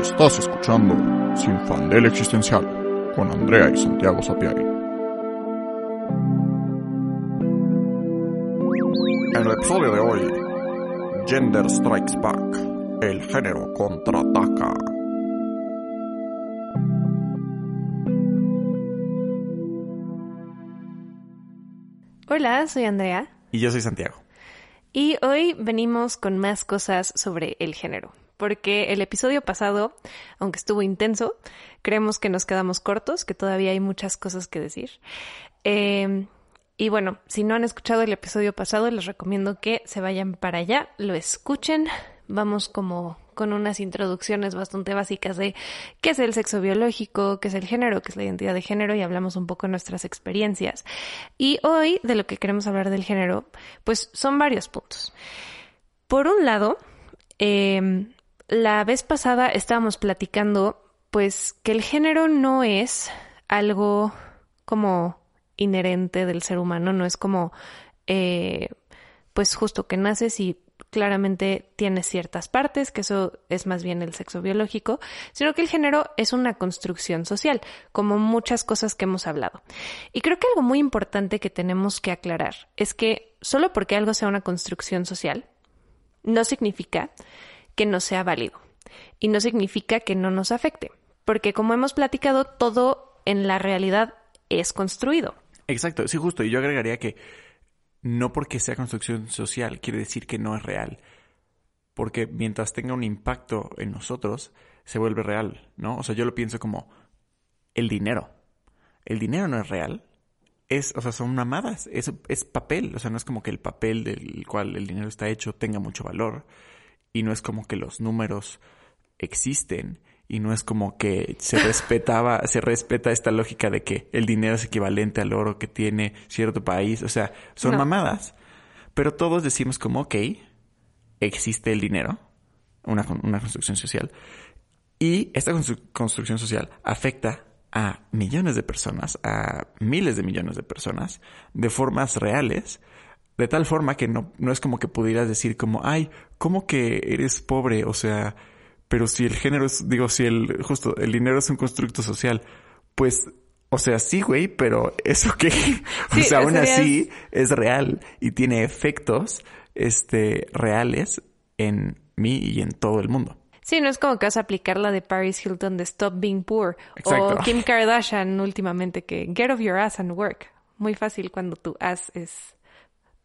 Estás escuchando Sin Fandel Existencial con Andrea y Santiago Sapiari. En el episodio de hoy, Gender Strikes Back, el género contraataca. Hola, soy Andrea. Y yo soy Santiago. Y hoy venimos con más cosas sobre el género, porque el episodio pasado, aunque estuvo intenso, creemos que nos quedamos cortos, que todavía hay muchas cosas que decir. Eh, y bueno, si no han escuchado el episodio pasado, les recomiendo que se vayan para allá, lo escuchen. Vamos como con unas introducciones bastante básicas de qué es el sexo biológico, qué es el género, qué es la identidad de género y hablamos un poco de nuestras experiencias. Y hoy de lo que queremos hablar del género, pues son varios puntos. Por un lado, eh, la vez pasada estábamos platicando pues que el género no es algo como inherente del ser humano, no es como eh, pues justo que naces y claramente tiene ciertas partes, que eso es más bien el sexo biológico, sino que el género es una construcción social, como muchas cosas que hemos hablado. Y creo que algo muy importante que tenemos que aclarar es que solo porque algo sea una construcción social, no significa que no sea válido y no significa que no nos afecte, porque como hemos platicado, todo en la realidad es construido. Exacto, sí, justo. Y yo agregaría que no porque sea construcción social quiere decir que no es real. Porque mientras tenga un impacto en nosotros, se vuelve real, ¿no? O sea, yo lo pienso como el dinero. El dinero no es real. Es, o sea, son mamadas. Es, es papel. O sea, no es como que el papel del cual el dinero está hecho tenga mucho valor. Y no es como que los números existen y no es como que se respetaba, se respeta esta lógica de que el dinero es equivalente al oro que tiene cierto país, o sea, son No. mamadas. Pero todos decimos como, ok, existe el dinero, una, una construcción social, y esta constru- construcción social afecta a millones de personas, a miles de millones de personas, de formas reales, de tal forma que no, no es como que pudieras decir como, ay, ¿cómo que eres pobre? O sea, pero si el género es, digo, si el, justo, el dinero es un constructo social, pues, o sea, sí, güey, pero eso que, o Sí, sea, aún así es real y tiene efectos, este, reales en mí y en todo el mundo. Sí, no es como que vas a aplicar la de Paris Hilton de Stop Being Poor Exacto. o Kim Kardashian últimamente que Get off your ass and work. Muy fácil cuando tu ass es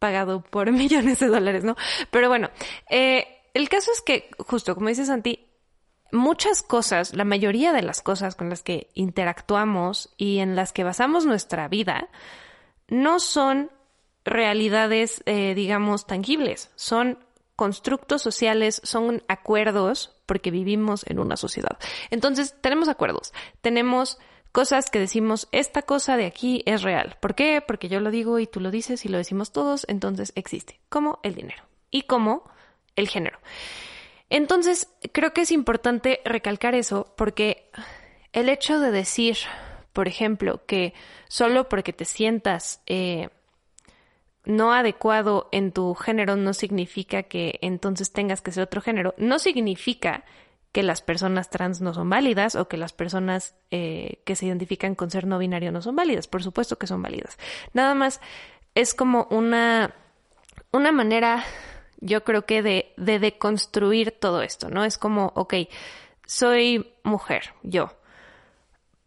pagado por millones de dólares, ¿no? Pero bueno, eh, el caso es que, justo como dice Santi, muchas cosas, la mayoría de las cosas con las que interactuamos y en las que basamos nuestra vida, no son realidades, eh, digamos, tangibles, son constructos sociales, son acuerdos, porque vivimos en una sociedad. Entonces, tenemos acuerdos, tenemos cosas que decimos, esta cosa de aquí es real. ¿Por qué? Porque yo lo digo y tú lo dices y lo decimos todos, entonces existe, como el dinero y como el género. Entonces, creo que es importante recalcar eso porque el hecho de decir, por ejemplo, que solo porque te sientas eh, no adecuado en tu género no significa que entonces tengas que ser otro género. No significa que las personas trans no son válidas o que las personas eh, que se identifican con ser no binario no son válidas. Por supuesto que son válidas. Nada más es como una, una manera, yo creo que de, de deconstruir todo esto, ¿no? Es como, ok, soy mujer, yo.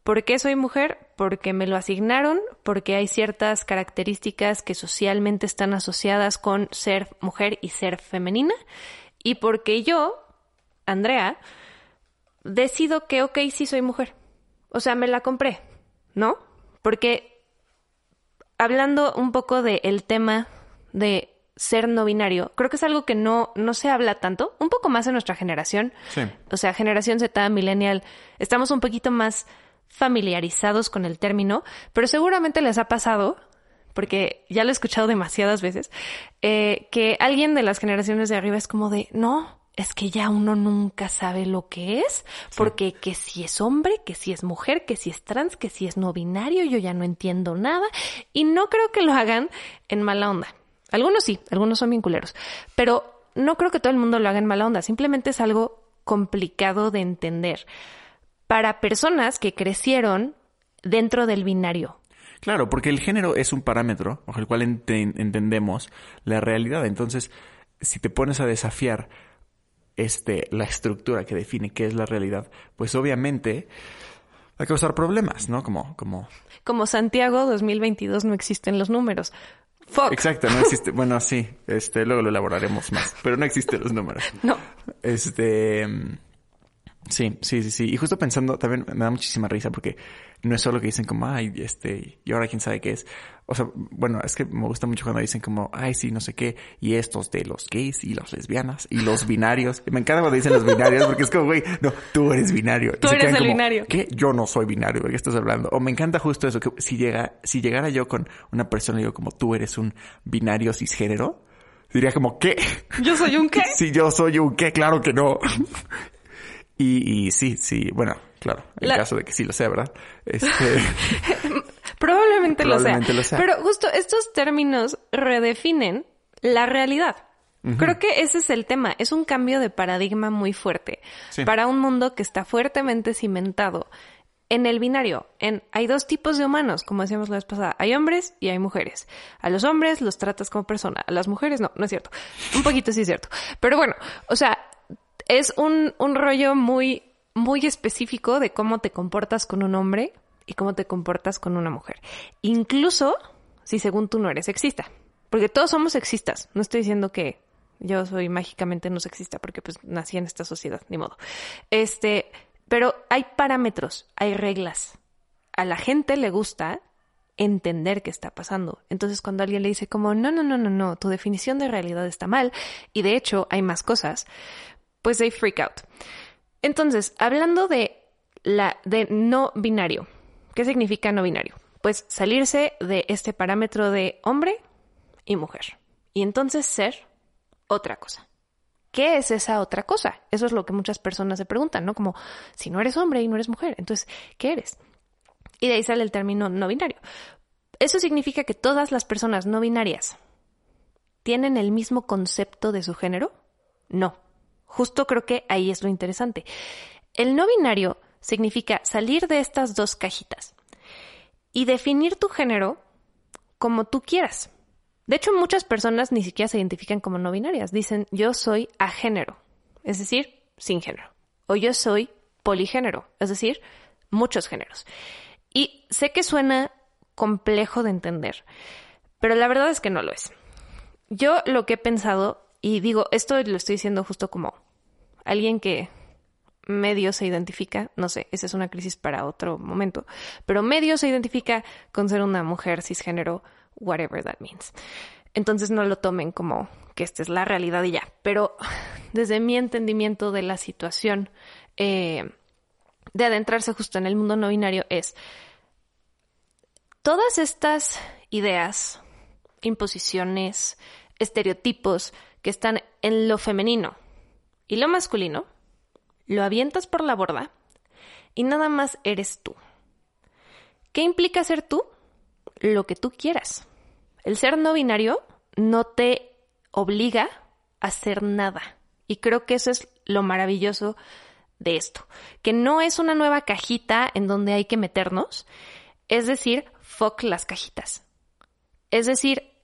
¿Por qué soy mujer? Porque me lo asignaron, porque hay ciertas características que socialmente están asociadas con ser mujer y ser femenina, y porque yo, Andrea, decido que, ok, sí soy mujer. O sea, me la compré, ¿no? Porque hablando un poco del tema de ser no binario, creo que es algo que no, no se habla tanto, un poco más en nuestra generación. Sí. O sea, generación Z, millennial, estamos un poquito más familiarizados con el término, pero seguramente les ha pasado, porque ya lo he escuchado demasiadas veces, eh, que alguien de las generaciones de arriba es como de, no, es que ya uno nunca sabe lo que es, porque que si es hombre, que si es mujer, que si es trans, que si es no binario, yo ya no entiendo nada, y no creo que lo hagan en mala onda. Algunos sí, algunos son bien culeros, pero no creo que todo el mundo lo haga en mala onda, simplemente es algo complicado de entender para personas que crecieron dentro del binario. Claro, porque el género es un parámetro bajo el cual entendemos la realidad. Entonces, si te pones a desafiar este, la estructura que define qué es la realidad, pues obviamente va a causar problemas, ¿no? Como, como... Como Santiago 2022 no existen los números. Fuck. Exacto, no existe. Bueno, sí, este, luego lo elaboraremos más, pero no existen los números. No. Este, Sí, sí, sí, sí. Y justo pensando, también me da muchísima risa porque no es solo que dicen como, ay, este, y ahora quién sabe qué es. O sea, bueno, es que me gusta mucho cuando dicen como, ay, sí, no sé qué, y estos de los gays y las lesbianas y los binarios. Y me encanta cuando dicen los binarios porque es como, güey, no, tú eres binario. Tú eres el binario. ¿Qué? Yo no soy binario, ¿de qué estás hablando? O me encanta justo eso, que si llega, si llegara yo con una persona y digo como, tú eres un binario cisgénero, diría como, ¿qué? ¿Yo soy un qué? Sí, yo soy un qué, claro que no. Y, y sí, sí, bueno, claro, en caso de que sí lo sea, ¿verdad? Este... Probablemente, lo, sea. Pero justo estos términos redefinen la realidad. Creo que ese es el tema. Es un cambio de paradigma muy fuerte para un mundo que está fuertemente cimentado en el binario. En, hay dos tipos de humanos, como decíamos la vez pasada. Hay hombres y hay mujeres. A los hombres los tratas como persona. A las mujeres no, no es cierto. Un poquito sí es cierto. Pero bueno, o sea, es un, un rollo muy, muy específico de cómo te comportas con un hombre y cómo te comportas con una mujer. Incluso si según tú no eres sexista. Porque todos somos sexistas. No estoy diciendo que yo soy mágicamente no sexista porque pues nací en esta sociedad, ni modo. Este, pero hay parámetros, hay reglas. A la gente le gusta entender qué está pasando. Entonces cuando alguien le dice como, no, no, no, no, no, tu definición de realidad está mal y de hecho hay más cosas, pues they freak out. Entonces, hablando de la de no binario, ¿qué significa no binario? Pues salirse de este parámetro de hombre y mujer. Y entonces ser otra cosa. ¿Qué es esa otra cosa? Eso es lo que muchas personas se preguntan, ¿no? Como si no eres hombre y no eres mujer, entonces, ¿qué eres? Y de ahí sale el término no binario. Eso significa que todas las personas no binarias tienen el mismo concepto de su género? No. Justo creo que ahí es lo interesante. El no binario significa salir de estas dos cajitas y definir tu género como tú quieras. De hecho, muchas personas ni siquiera se identifican como no binarias. Dicen yo soy agénero, es decir, sin género. O yo soy poligénero, es decir, muchos géneros. Y sé que suena complejo de entender, pero la verdad es que no lo es. Yo lo que he pensado, y digo, esto lo estoy diciendo justo como alguien que medio se identifica, no sé, esa es una crisis para otro momento, pero medio se identifica con ser una mujer cisgénero, whatever that means. Entonces no lo tomen como que esta es la realidad y ya, pero desde mi entendimiento de la situación eh, de adentrarse justo en el mundo no binario es todas estas ideas, imposiciones, estereotipos que están en lo femenino, y lo masculino, lo avientas por la borda y nada más eres tú. ¿Qué implica ser tú? Lo que tú quieras. El ser no binario no te obliga a hacer nada. Y creo que eso es lo maravilloso de esto, que no es una nueva cajita en donde hay que meternos, es decir, fuck las cajitas. Es decir,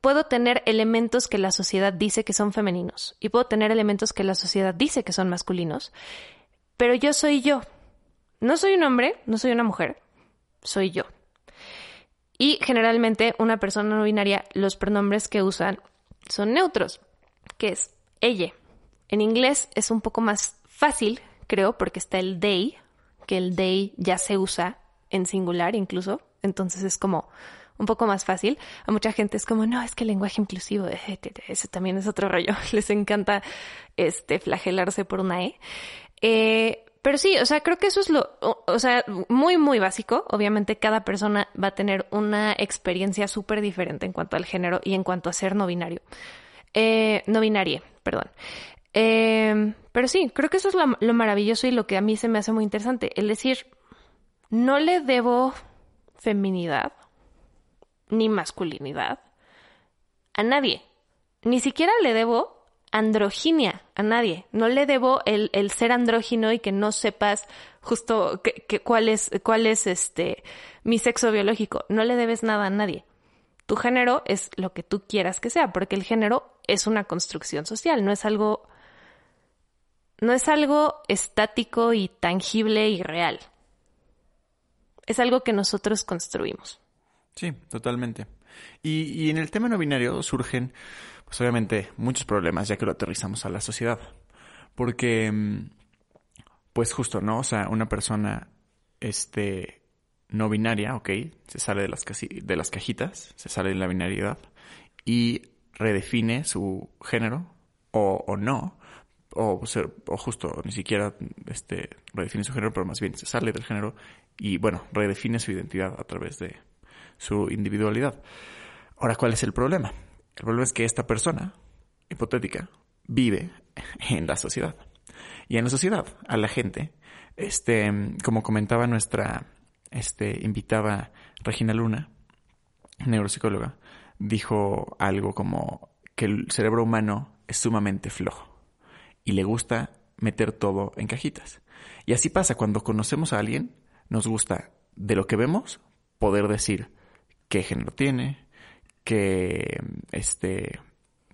puedo tener elementos que la sociedad dice que son femeninos y puedo tener elementos que la sociedad dice que son masculinos, pero yo soy yo. No soy un hombre, no soy una mujer, soy yo. Y generalmente una persona no binaria, los pronombres que usan son neutros, que es ella. En inglés es un poco más fácil, creo, porque está el they, que el they ya se usa en singular incluso. Entonces es como un poco más fácil. A mucha gente es como, no, es que el lenguaje inclusivo, ese también es otro rollo. Les encanta este flagelarse por una E. Eh, pero sí, o sea, creo que eso es lo, o, sea, muy, muy básico. Obviamente cada persona va a tener una experiencia súper diferente en cuanto al género y en cuanto a ser no binario. Eh, no binarie, perdón. Eh, pero sí, creo que eso es lo, lo maravilloso y lo que a mí se me hace muy interesante. El decir, no le debo feminidad ni masculinidad a nadie. Ni siquiera le debo androginia a nadie. No le debo el, el ser andrógino y que no sepas justo que, cuál es, cuál es este mi sexo biológico. No le debes nada a nadie. Tu género es lo que tú quieras que sea, porque el género es una construcción social, no es algo no es algo estático y tangible y real. Es algo que nosotros construimos. Sí, totalmente. Y, y en el tema no binario surgen, pues obviamente, muchos problemas ya que lo aterrizamos a la sociedad. Porque, mm, pues justo, ¿no? O sea, una persona, este, no binaria, ok, se sale de las, de las cajitas, se sale de la binariedad y redefine su género o, o no, o, o justo ni siquiera este, redefine su género, pero más bien se sale del género y bueno, redefine su identidad a través de su individualidad. Ahora, ¿cuál es el problema? El problema es que esta persona hipotética vive en la sociedad. Y en la sociedad, a la gente, este, como comentaba nuestra este, invitada Regina Luna, neuropsicóloga, dijo algo como que el cerebro humano es sumamente flojo y le gusta meter todo en cajitas. Y así pasa, cuando conocemos a alguien, nos gusta de lo que vemos poder decir qué género tiene, qué, este,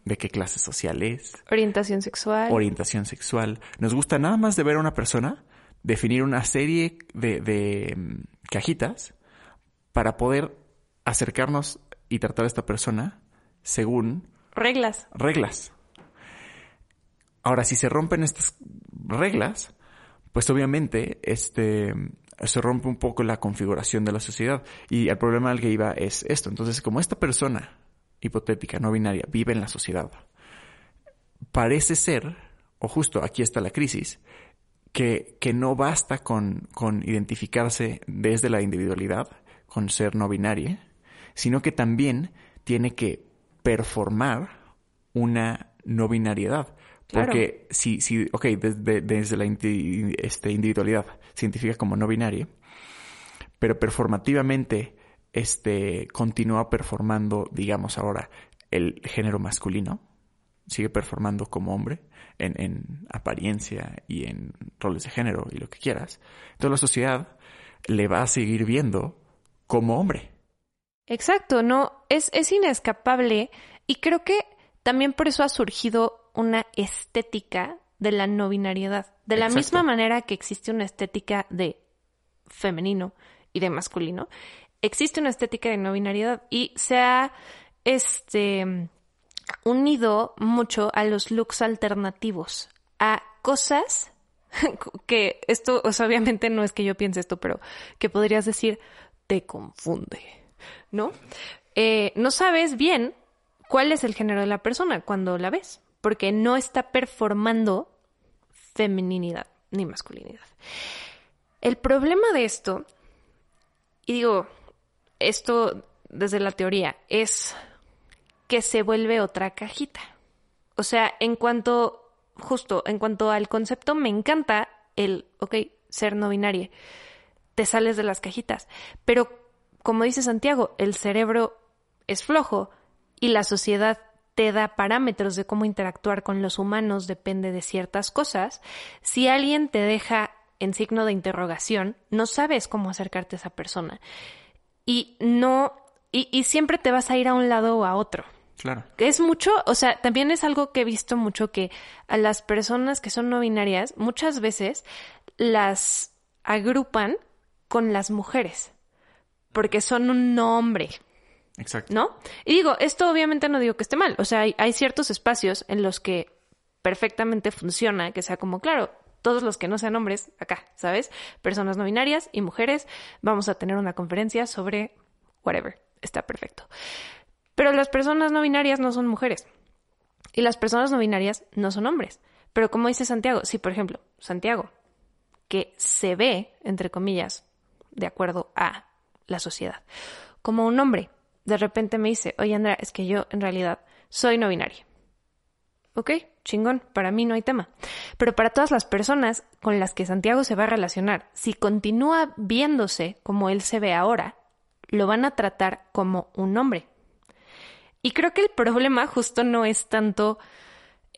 de qué clase social es. Orientación sexual. Orientación sexual. Nos gusta nada más de ver a una persona, definir una serie de, de mm, cajitas para poder acercarnos y tratar a esta persona según... Reglas. Reglas. Ahora, si se rompen estas reglas, pues obviamente este, se rompe un poco la configuración de la sociedad. Y el problema al que iba es esto. Entonces, como esta persona hipotética, no binaria, vive en la sociedad, parece ser, o justo aquí está la crisis, que, que no basta con, con identificarse desde la individualidad, con ser no binaria, sino que también tiene que performar una no binariedad. Porque si, si, ok, desde, desde la este, individualidad se identifica como no binaria, pero performativamente este, continúa performando, digamos ahora, el género masculino, sigue performando como hombre en, en apariencia y en roles de género y lo que quieras, entonces la sociedad le va a seguir viendo como hombre. Exacto, no, es, es inescapable y creo que también por eso ha surgido una estética de la no binariedad. De la misma manera que existe una estética de femenino y de masculino, existe una estética de no binariedad y se ha este unido mucho a los looks alternativos, a cosas que esto, obviamente no es que yo piense esto, pero que podrías decir te confunde, ¿no? Eh, no sabes bien cuál es el género de la persona cuando la ves, porque no está performando femininidad ni masculinidad. El problema de esto, y digo, esto desde la teoría, es que se vuelve otra cajita. O sea, en cuanto, justo, en cuanto al concepto, me encanta el, ok, ser no binario. Te sales de las cajitas. Pero, como dice Santiago, el cerebro es flojo y la sociedad te da parámetros de cómo interactuar con los humanos depende de ciertas cosas. Si alguien te deja en signo de interrogación, no sabes cómo acercarte a esa persona y no, y, y siempre te vas a ir a un lado o a otro. Claro. Es mucho, o sea, también es algo que he visto mucho que a las personas que son no binarias muchas veces las agrupan con las mujeres porque son un hombre. Exacto. ¿No? Y digo, esto obviamente no digo que esté mal, o sea, hay, hay ciertos espacios en los que perfectamente funciona, que sea como, claro, todos los que no sean hombres acá, ¿sabes? Personas no binarias y mujeres, vamos a tener una conferencia sobre whatever, está perfecto. Pero las personas no binarias no son mujeres y las personas no binarias no son hombres. Pero como dice Santiago, si por ejemplo, Santiago, que se ve, entre comillas, de acuerdo a la sociedad, como un hombre, de repente me dice, oye Andrea, es que yo en realidad soy no binaria. Ok, chingón, para mí no hay tema. Pero para todas las personas con las que Santiago se va a relacionar, si continúa viéndose como él se ve ahora, lo van a tratar como un hombre. Y creo que el problema justo no es tanto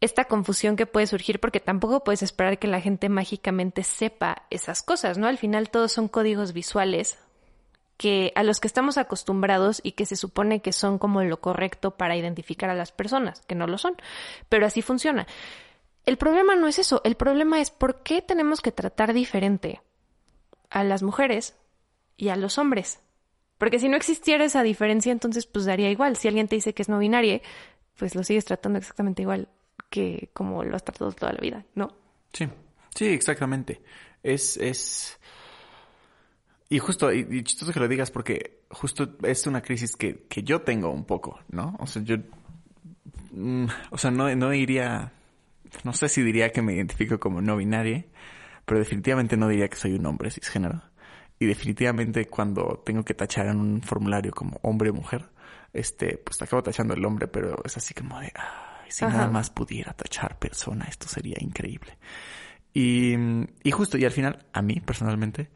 esta confusión que puede surgir porque tampoco puedes esperar que la gente mágicamente sepa esas cosas, ¿no? Al final todos son códigos visuales que a los que estamos acostumbrados y que se supone que son como lo correcto para identificar a las personas, que no lo son, pero así funciona. El problema no es eso, el problema es por qué tenemos que tratar diferente a las mujeres y a los hombres. Porque si no existiera esa diferencia, entonces pues daría igual. Si alguien te dice que es no binario, pues lo sigues tratando exactamente igual que como lo has tratado toda la vida, ¿no? Sí, sí, exactamente. Es, es... Y justo, y, chistoso que lo digas porque justo es una crisis que, que yo tengo un poco, ¿no? O sea, yo... Mm, o sea, no, no diría... No sé si diría que me identifico como no binario, pero definitivamente no diría que soy un hombre cisgénero. Y definitivamente cuando tengo que tachar en un formulario como hombre o mujer, este, pues acabo tachando el hombre, pero es así como de... Ah, si nada más pudiera tachar persona, esto sería increíble. Y, y justo, y al final, a mí personalmente,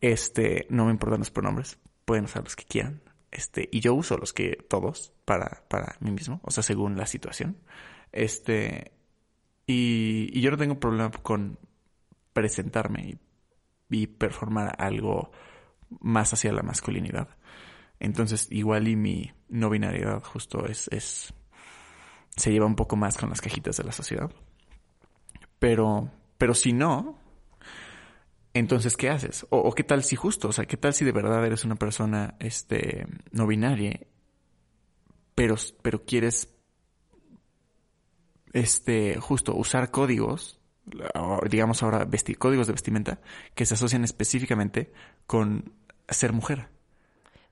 este, no me importan los pronombres, pueden usar los que quieran. Este, y yo uso los que todos para, para mí mismo, o sea, según la situación. Este, y, y yo no tengo problema con presentarme y, y performar algo más hacia la masculinidad. Entonces, igual y mi no binariedad justo es, es se lleva un poco más con las cajitas de la sociedad. Pero, pero si no, entonces, ¿qué haces? O, qué tal si justo, o sea, qué tal si de verdad eres una persona, este, no binaria, pero, pero quieres, este, justo usar códigos, digamos ahora, vestir, códigos de vestimenta que se asocian específicamente con ser mujer.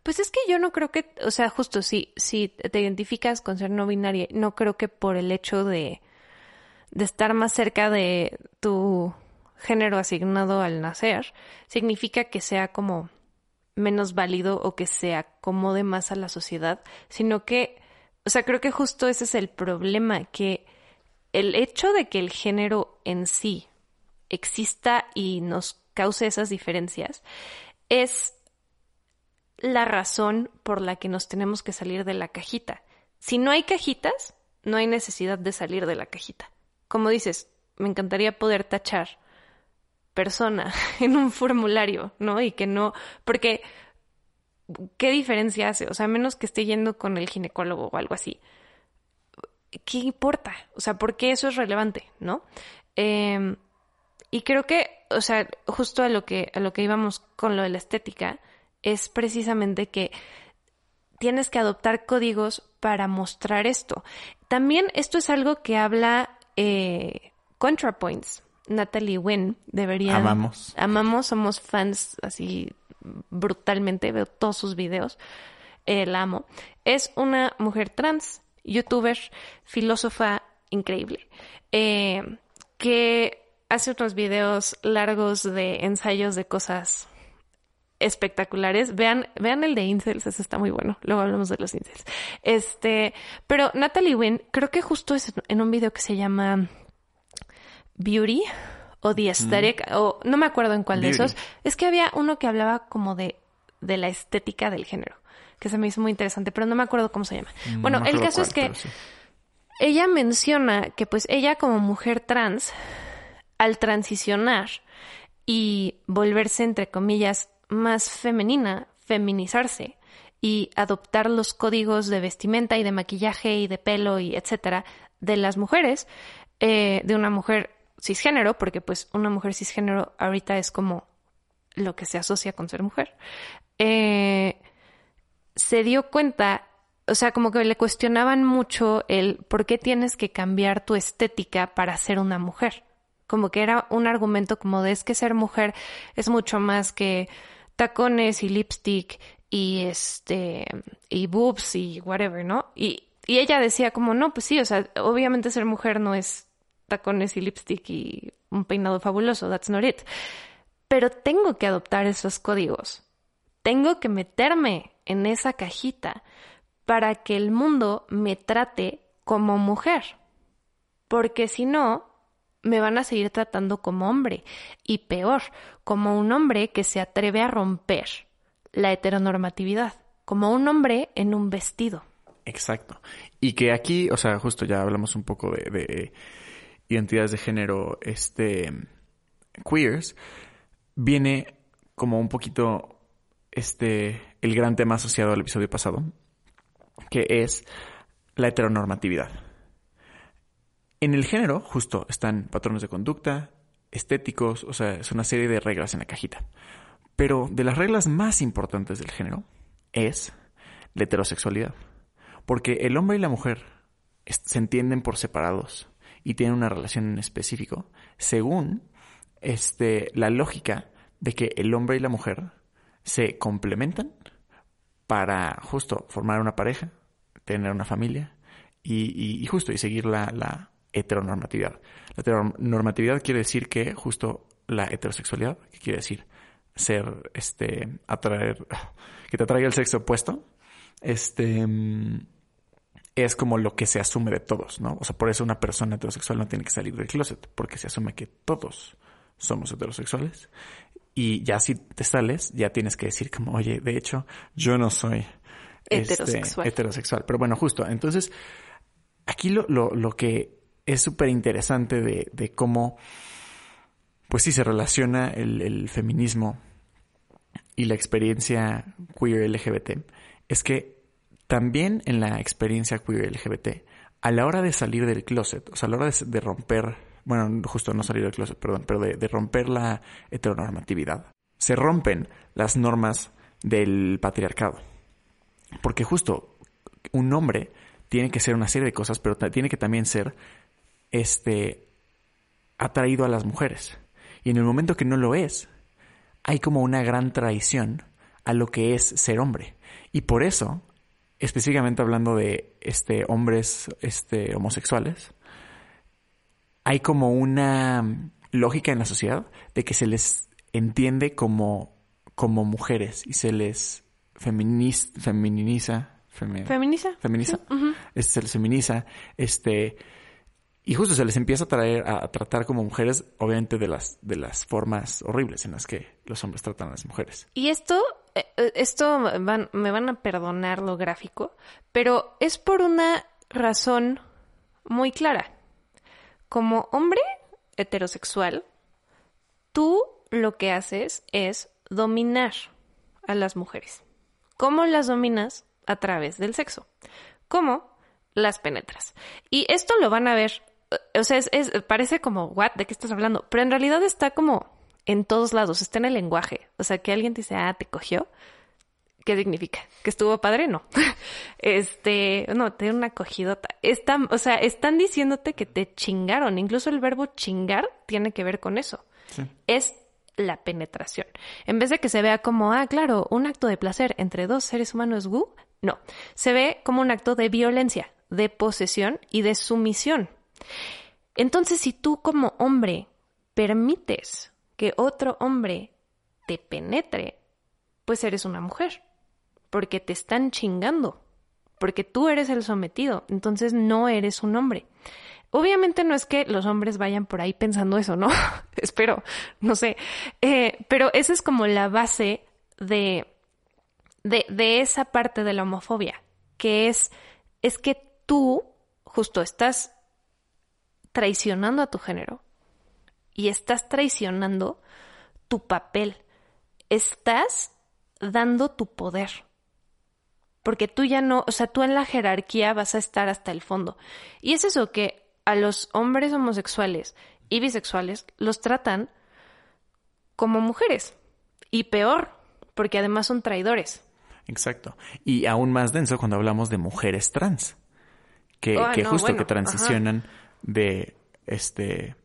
Pues es que yo no creo que, o sea, justo si, si te identificas con ser no binaria, no creo que por el hecho de, de estar más cerca de tu género asignado al nacer, significa que sea como menos válido o que se acomode más a la sociedad, sino que, o sea, creo que justo ese es el problema, que el hecho de que el género en sí exista y nos cause esas diferencias es la razón por la que nos tenemos que salir de la cajita. Si no hay cajitas, no hay necesidad de salir de la cajita. Como dices, me encantaría poder tachar persona en un formulario, ¿no? Y que no, porque ¿qué diferencia hace? O sea, menos que esté yendo con el ginecólogo o algo así. ¿Qué importa? O sea, ¿por qué eso es relevante, no? Em, y creo que, o sea, justo a lo que, a lo que íbamos con lo de la estética, es precisamente que tienes que adoptar códigos para mostrar esto. También esto es algo que habla eh, ContraPoints. Natalie Wynn debería... Amamos. Amamos, somos fans así brutalmente, veo todos sus videos, eh, la amo. Es una mujer trans, youtuber, filósofa increíble, eh, que hace unos videos largos de ensayos de cosas espectaculares. Vean, vean el de Incels, ese está muy bueno. Luego hablamos de los Incels. Este, pero Natalie Wynn, creo que justo es en un video que se llama Beauty o The Aesthetic, o no me acuerdo en cuál de esos. Es que había uno que hablaba como de, de la estética del género, que se me hizo muy interesante, pero no me acuerdo cómo se llama. Mm, bueno, el caso es que ella menciona que pues ella como mujer trans, al transicionar y volverse entre comillas más femenina, feminizarse y adoptar los códigos de vestimenta y de maquillaje y de pelo y etcétera de las mujeres, eh, de una mujer cisgénero, porque pues una mujer cisgénero ahorita es como lo que se asocia con ser mujer, eh, se dio cuenta, o sea, como que le cuestionaban mucho el por qué tienes que cambiar tu estética para ser una mujer. Como que era un argumento como de es que ser mujer es mucho más que tacones y lipstick y este y boobs y whatever, ¿no? Y, y ella decía como, no, pues sí, o sea, obviamente ser mujer no es tacones y lipstick y un peinado fabuloso, that's not it. Pero tengo que adoptar esos códigos. Tengo que meterme en esa cajita para que el mundo me trate como mujer. Porque si no, me van a seguir tratando como hombre y peor, como un hombre que se atreve a romper la heteronormatividad, como un hombre en un vestido. Exacto. Y que aquí, o sea, justo ya hablamos un poco de, de identidades de género, este, queers, viene como un poquito, este, el gran tema asociado al episodio pasado, que es la heteronormatividad. En el género, justo, están patrones de conducta, estéticos, o sea, es una serie de reglas en la cajita. Pero de las reglas más importantes del género es la heterosexualidad. Porque el hombre y la mujer se entienden por separados y tienen una relación en específico según este, la lógica de que el hombre y la mujer se complementan para justo formar una pareja, tener una familia y, justo y seguir la, la heteronormatividad. La heteronormatividad quiere decir que justo la heterosexualidad, que quiere decir ser, este, atraer, que te atraiga el sexo opuesto, este, es como lo que se asume de todos, ¿no? O sea, por eso una persona heterosexual no tiene que salir del closet, porque se asume que todos somos heterosexuales. Y ya si te sales, ya tienes que decir como, oye, de hecho, yo no soy este, heterosexual. heterosexual. Pero bueno, justo, entonces, aquí lo, lo, lo que es súper interesante de, de, cómo, pues sí, se relaciona el, el feminismo y la experiencia queer LGBT, es que también en la experiencia queer LGBT, a la hora de salir del closet, o sea, a la hora de, romper, bueno, justo no salir del closet, perdón, pero de, de romper la heteronormatividad, se rompen las normas del patriarcado. Porque justo un hombre tiene que ser una serie de cosas, pero tiene que también ser este, atraído a las mujeres. Y en el momento que no lo es, hay como una gran traición a lo que es ser hombre. Y por eso, específicamente hablando de este, hombres este, homosexuales, hay como una lógica en la sociedad de que se les entiende como, como mujeres y se les feminiza, feminiza, feminiza, feminiza, se les feminiza, este, y justo se les empieza a traer a, tratar como mujeres, obviamente de las de las formas horribles en las que los hombres tratan a las mujeres. Y esto eh, eh, esto me van a perdonar lo gráfico, pero es por una razón muy clara. Como hombre heterosexual, tú lo que haces es dominar a las mujeres. ¿Cómo las dominas? A través del sexo. ¿Cómo? Las penetras. Y esto lo van a ver o sea, es, parece como, ¿what? ¿De qué estás hablando? Pero en realidad está como en todos lados, está en el lenguaje. O sea, que alguien dice, ah, te cogió. ¿Qué significa? ¿Que estuvo padre? No. este, no, te una cogidota. Están, o sea, están diciéndote que te chingaron. Incluso el verbo chingar tiene que ver con eso. Es la penetración. En vez de que se vea como, ah, claro, un acto de placer entre dos seres humanos, wu, no. Se ve como un acto de violencia, de posesión y de sumisión. Entonces, si tú como hombre permites que otro hombre te penetre, pues eres una mujer, porque te están chingando, porque tú eres el sometido, entonces no eres un hombre. Obviamente no es que los hombres vayan por ahí pensando eso, ¿no? Espero, no sé. Eh, pero esa es como la base de, de, de esa parte de la homofobia, que es, es que tú justo estás traicionando a tu género y estás traicionando tu papel. Estás dando tu poder. Porque tú ya no, o sea, tú en la jerarquía vas a estar hasta el fondo. Y es eso que a los hombres homosexuales y bisexuales los tratan como mujeres. Y peor, porque además son traidores. Exacto. Y aún más denso cuando hablamos de mujeres trans. Que, que justo que transicionan de este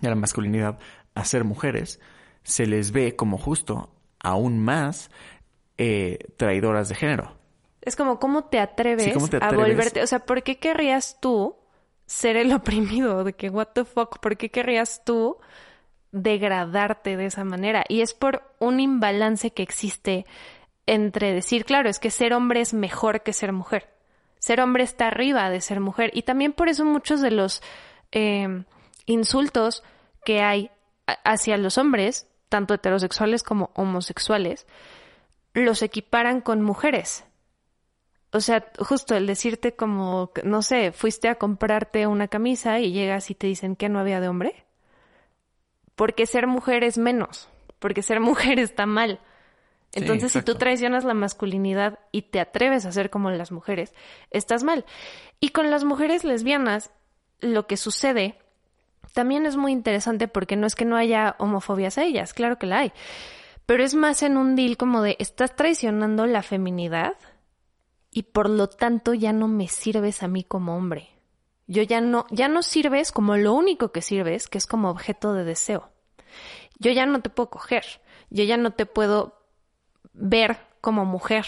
de la masculinidad a ser mujeres, se les ve como justo aún más eh, traidoras de género. Es como, ¿cómo te, atreves a volverte? O sea, ¿por qué querrías tú ser el oprimido? De que, what the fuck, ¿por qué querrías tú degradarte de esa manera? Y es por un imbalance que existe entre decir, claro, es que ser hombre es mejor que ser mujer ser hombre está arriba de ser mujer. Y también por eso muchos de los eh, insultos que hay hacia los hombres, tanto heterosexuales como homosexuales, los equiparan con mujeres. O sea, justo el decirte como, no sé, fuiste a comprarte una camisa y llegas y te dicen que no había de hombre. Porque ser mujer es menos, porque ser mujer está mal. Entonces, si tú traicionas la masculinidad y te atreves a ser como las mujeres, estás mal. Y con las mujeres lesbianas, lo que sucede también es muy interesante porque no es que no haya homofobias a ellas, claro que la hay. Pero es más en un deal como de estás traicionando la feminidad y por lo tanto ya no me sirves a mí como hombre. Yo ya no, ya no sirves como lo único que sirves, que es como objeto de deseo. Yo ya no te puedo coger, yo ya no te puedo ver como mujer,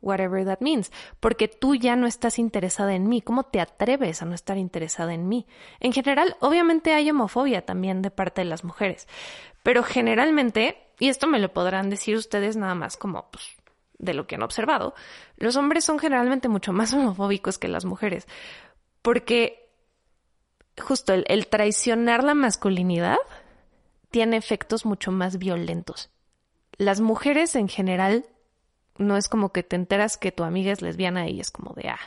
whatever that means, porque tú ya no estás interesada en mí. ¿Cómo te atreves a no estar interesada en mí? En general, obviamente hay homofobia también de parte de las mujeres, pero generalmente, y esto me lo podrán decir ustedes nada más como pues, de lo que han observado, los hombres son generalmente mucho más homofóbicos que las mujeres, porque justo el, traicionar la masculinidad tiene efectos mucho más violentos. Las mujeres en general no es como que te enteras que tu amiga es lesbiana y es como de, ah,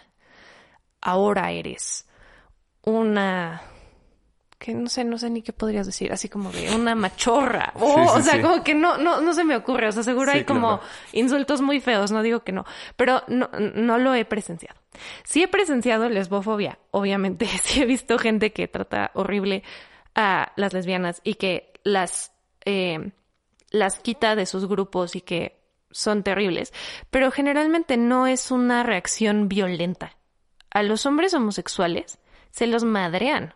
ahora eres una que no sé, no sé ni qué podrías decir, así como de una machorra. o sea, como que no, no, no se me ocurre. O sea, seguro hay como insultos muy feos, no digo que no, pero no, no lo he presenciado. Sí he presenciado lesbofobia, obviamente. Sí he visto gente que trata horrible a las lesbianas y que las, eh, las quita de sus grupos y que son terribles. Pero generalmente no es una reacción violenta. A los hombres homosexuales se los madrean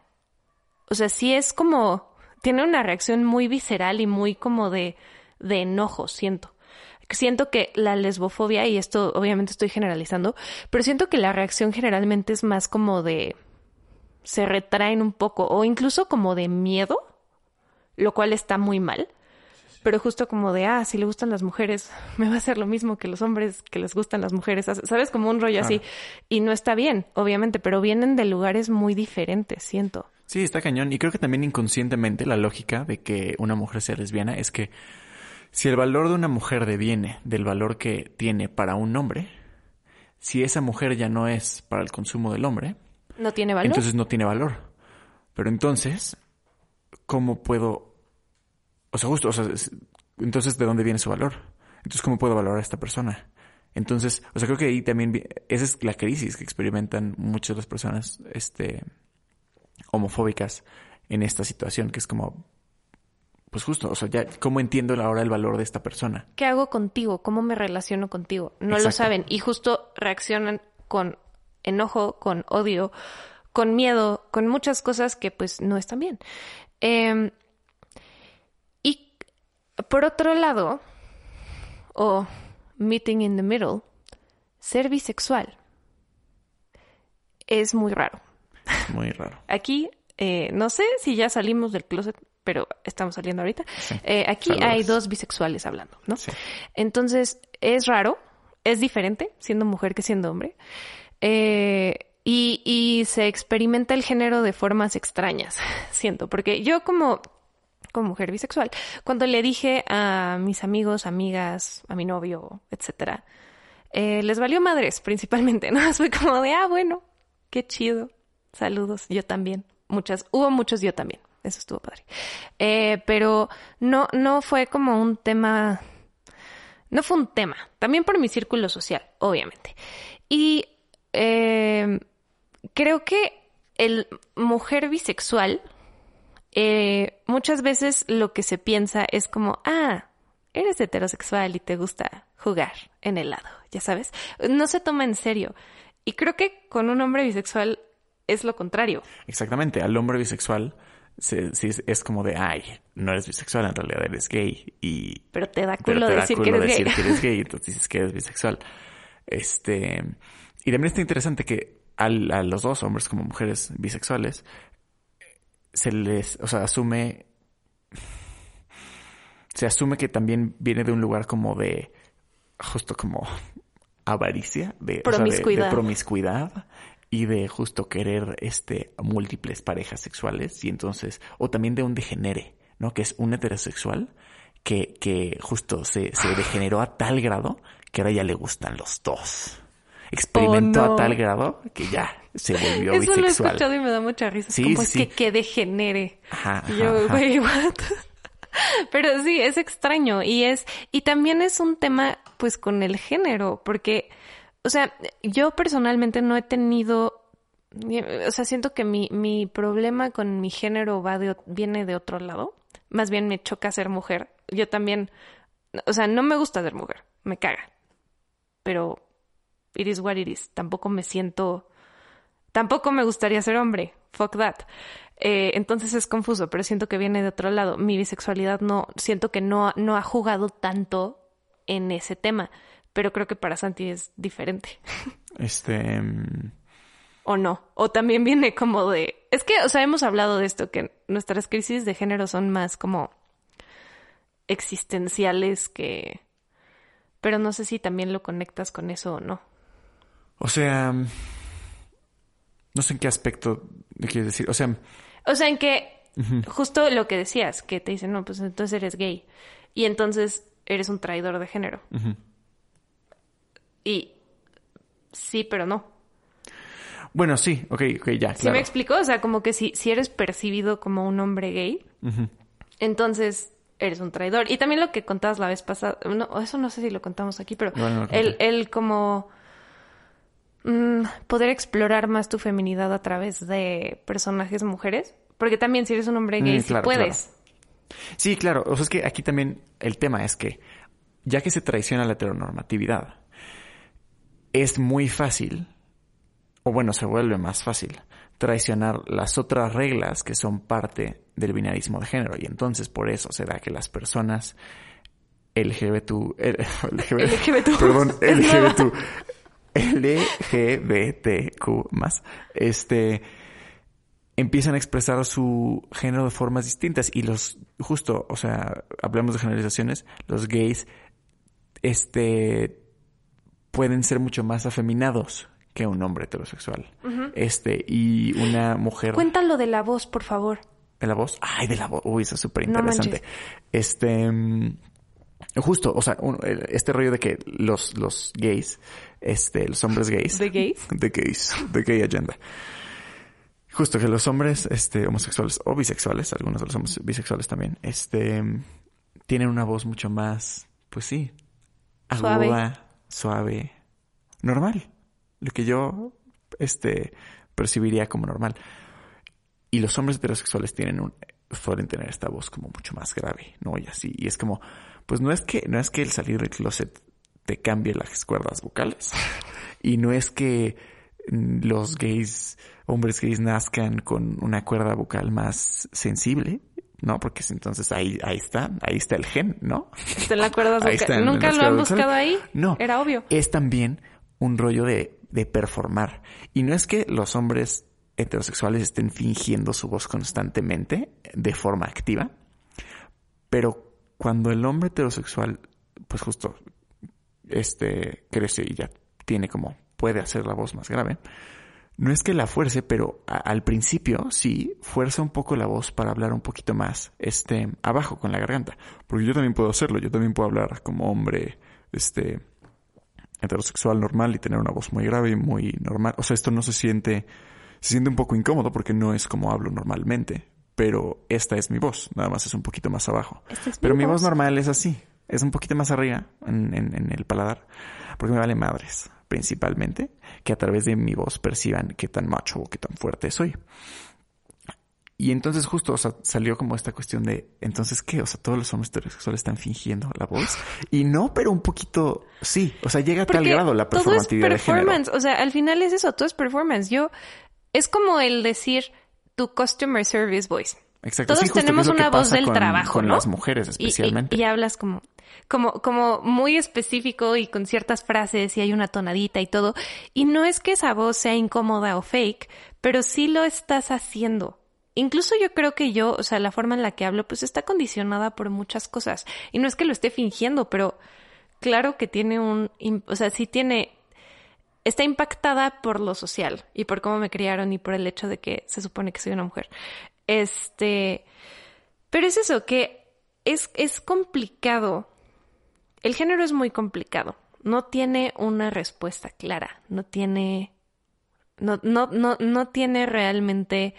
o sea, sí es como, tiene una reacción muy visceral y muy como de, de enojo, siento. Siento que la lesbofobia, y esto obviamente estoy generalizando, pero siento que la reacción generalmente es más como de, se retraen un poco, o incluso como de miedo, lo cual está muy mal pero justo como de, ah, si le gustan las mujeres, me va a hacer lo mismo que los hombres que les gustan las mujeres, ¿sabes? Como un rollo así. Y no está bien, obviamente, pero vienen de lugares muy diferentes, siento. Sí, está cañón. Y creo que también inconscientemente la lógica de que una mujer sea lesbiana es que si el valor de una mujer deviene del valor que tiene para un hombre, si esa mujer ya no es para el consumo del hombre, no tiene valor. Entonces no tiene valor. Pero entonces, ¿cómo puedo o sea, justo, o sea, entonces, ¿de dónde viene su valor? Entonces, ¿cómo puedo valorar a esta persona? Entonces, o sea, creo que ahí también, esa es la crisis que experimentan muchas de las personas, este, homofóbicas en esta situación, que es como, pues justo, o sea, ya, ¿cómo entiendo ahora el valor de esta persona? ¿Qué hago contigo? ¿Cómo me relaciono contigo? No lo saben y justo reaccionan con enojo, con odio, con miedo, con muchas cosas que pues no están bien. Eh, por otro lado, o meeting in the middle, ser bisexual es muy raro. Muy raro. Aquí, eh, no sé si ya salimos del closet, pero estamos saliendo ahorita. Eh, aquí hay dos bisexuales hablando, ¿no? Sí. Entonces, es raro, es diferente siendo mujer que siendo hombre. Eh, y, y se experimenta el género de formas extrañas, siento, porque yo como mujer bisexual. Cuando le dije a mis amigos, amigas, a mi novio, etcétera, eh, les valió madres principalmente, ¿no? Fue como de, ah, bueno, qué chido. Saludos, yo también. Muchas, hubo muchos yo también. Eso estuvo padre. Eh, pero no, no fue como un tema, no fue un tema. También por mi círculo social, obviamente. Y eh, creo que el mujer bisexual eh, muchas veces lo que se piensa es como, ah, eres heterosexual y te gusta jugar en el lado, ya sabes. No se toma en serio. Y creo que con un hombre bisexual es lo contrario. Exactamente, al hombre bisexual sí, es como de, ay, no eres bisexual, en realidad eres gay. Y, pero te da culo, decir, que eres decir que eres gay, entonces dices que eres bisexual. Este, y también está interesante que a los dos hombres como mujeres bisexuales se les, o sea, asume, se asume que también viene de un lugar como de, justo como avaricia, de promiscuidad, de, promiscuidad y de justo querer este múltiples parejas sexuales y entonces, o también de un degenere, ¿no? Que es un heterosexual que, que justo se, se degeneró a tal grado que ahora ya le gustan los dos. experimentó Oh, no. a tal grado que ya se volvió Eso lo he escuchado y me da mucha risa. Es Sí, como sí, es que, que degenere. Ajá, Y ajá, yo, güey, what? Pero sí, es extraño y es y también es un tema pues con el género, porque o sea, yo personalmente no he tenido o sea, siento que mi, mi problema con mi género va de, viene de otro lado. Más bien me choca ser mujer. Yo también, o sea, no me gusta ser mujer, me caga. Pero it is what it is. Tampoco me siento, tampoco me gustaría ser hombre. Fuck that. Eh, entonces es confuso, pero siento que viene de otro lado. Mi bisexualidad no, siento que no, no ha jugado tanto en ese tema. Pero creo que para Santi es diferente. Este. mm, ¿O no? O también viene como de... Es que, o sea, hemos hablado de esto, que nuestras crisis de género son más como existenciales que... Pero no sé si también lo conectas con eso o no. O sea. No sé en qué aspecto le quieres decir. O sea, O sea, en que justo lo que decías, que te dicen, no, pues entonces eres gay. Y entonces eres un traidor de género. Y sí, pero no. bueno, sí, ok, ok, ya, ¿Sí claro. me explico? O sea, como que si, si eres percibido como un hombre gay, entonces eres un traidor. Y también lo que contabas la vez pasada, no, eso no sé si lo contamos aquí, pero No, no el, el como mm, poder explorar más tu feminidad a través de personajes mujeres. Porque también si eres un hombre gay, Mm, sí claro, puedes. Sí, claro. O sea, es que aquí también el tema es que, ya que se traiciona la heteronormatividad, es muy fácil, o bueno, se vuelve más fácil, traicionar las otras reglas que son parte del binarismo de género. Y entonces por eso se da que las personas LGBT, el- LGBT, LGBTQ. perdón. LGBT, LGBTQ más, este, empiezan a expresar su género de formas distintas y los justo, o sea, hablamos de generalizaciones, los gays este pueden ser mucho más afeminados que un hombre heterosexual. Este y una mujer Cuéntalo de la voz, por favor. de la voz. Ay, de la voz. Uy, eso es súper interesante. este. Justo, o sea, un- este rollo de que los, los gays, este, los hombres gays. ¿De gays? De gays. De gay agenda. Justo que los hombres, este, homosexuales o bisexuales, algunos de los hombres bisexuales también, este, tienen una voz mucho más, pues sí, Suave. aguda, suave, normal. Lo que yo, este, percibiría como normal. Y los hombres heterosexuales tienen un, suelen tener esta voz como mucho más grave, ¿no? Y así, y es como, pues no es que, no es que el salir del closet te cambie las cuerdas vocales. y no es que mm, los gays, hombres gays nazcan con una cuerda vocal más sensible, ¿no? Porque entonces ahí, ahí está, ahí está el gen, ¿no? Está en la cuerda vocal. está ¿Nunca lo han buscado ahí? No. Era obvio. Es también un rollo de, de performar. Y no es que los hombres heterosexuales estén fingiendo su voz constantemente de forma activa, pero cuando el hombre heterosexual, pues justo, este, crece y ya tiene como, puede hacer la voz más grave, no es que la fuerce, pero al principio sí fuerza un poco la voz para hablar un poquito más, este, abajo con la garganta. Porque yo también puedo hacerlo, yo también puedo hablar como hombre, este, heterosexual normal y tener una voz muy grave y muy normal. O sea, esto no se siente, se siente un poco incómodo porque no es como hablo normalmente. Pero esta es mi voz, nada más es un poquito más abajo. Es pero mi voz voz. normal es así, es un poquito más arriba en, en- en el paladar, porque me vale madres, principalmente, que a través de mi voz perciban qué tan macho o qué tan fuerte soy. Y entonces justo, o sea, salió como esta cuestión de, entonces, ¿qué? O sea, todos los hombres heterosexuales están fingiendo la voz. Y no, pero un poquito, sí. O sea, llega a tal grado la todo es performatividad de género. performance. O sea, al final es eso, todo es performance. Yo, es como el decir tu customer service voice. Exacto. Todos sí, tenemos una voz del con- trabajo, Con ¿no? las mujeres Y- y- especialmente. Y, hablas como, como, como muy específico y con ciertas frases y hay una tonadita y todo. Y no es que esa voz sea incómoda o fake, pero sí lo estás haciendo. Incluso yo creo que yo, o sea, la forma en la que hablo, pues está condicionada por muchas cosas. Y no es que lo esté fingiendo, pero claro que tiene un, o sea, sí tiene, está impactada por lo social y por cómo me criaron y por el hecho de que se supone que soy una mujer. Este, pero es eso, que es, es complicado. El género es muy complicado. no tiene una respuesta clara, no tiene, no, no, no, no tiene realmente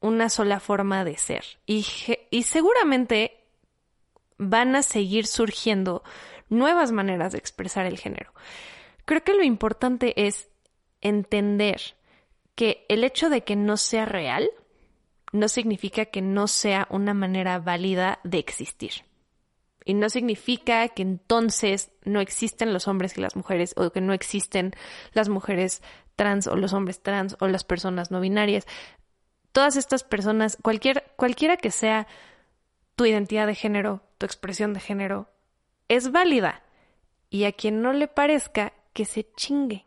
una sola forma de ser. Y, y seguramente van a seguir surgiendo nuevas maneras de expresar el género. Creo que lo importante es entender que el hecho de que no sea real no significa que no sea una manera válida de existir. Y no significa que entonces no existen los hombres y las mujeres o que no existen las mujeres trans o los hombres trans o las personas no binarias. Todas estas personas, cualquier, cualquiera que sea tu identidad de género, tu expresión de género, es válida. Y a quien no le parezca, que se chingue.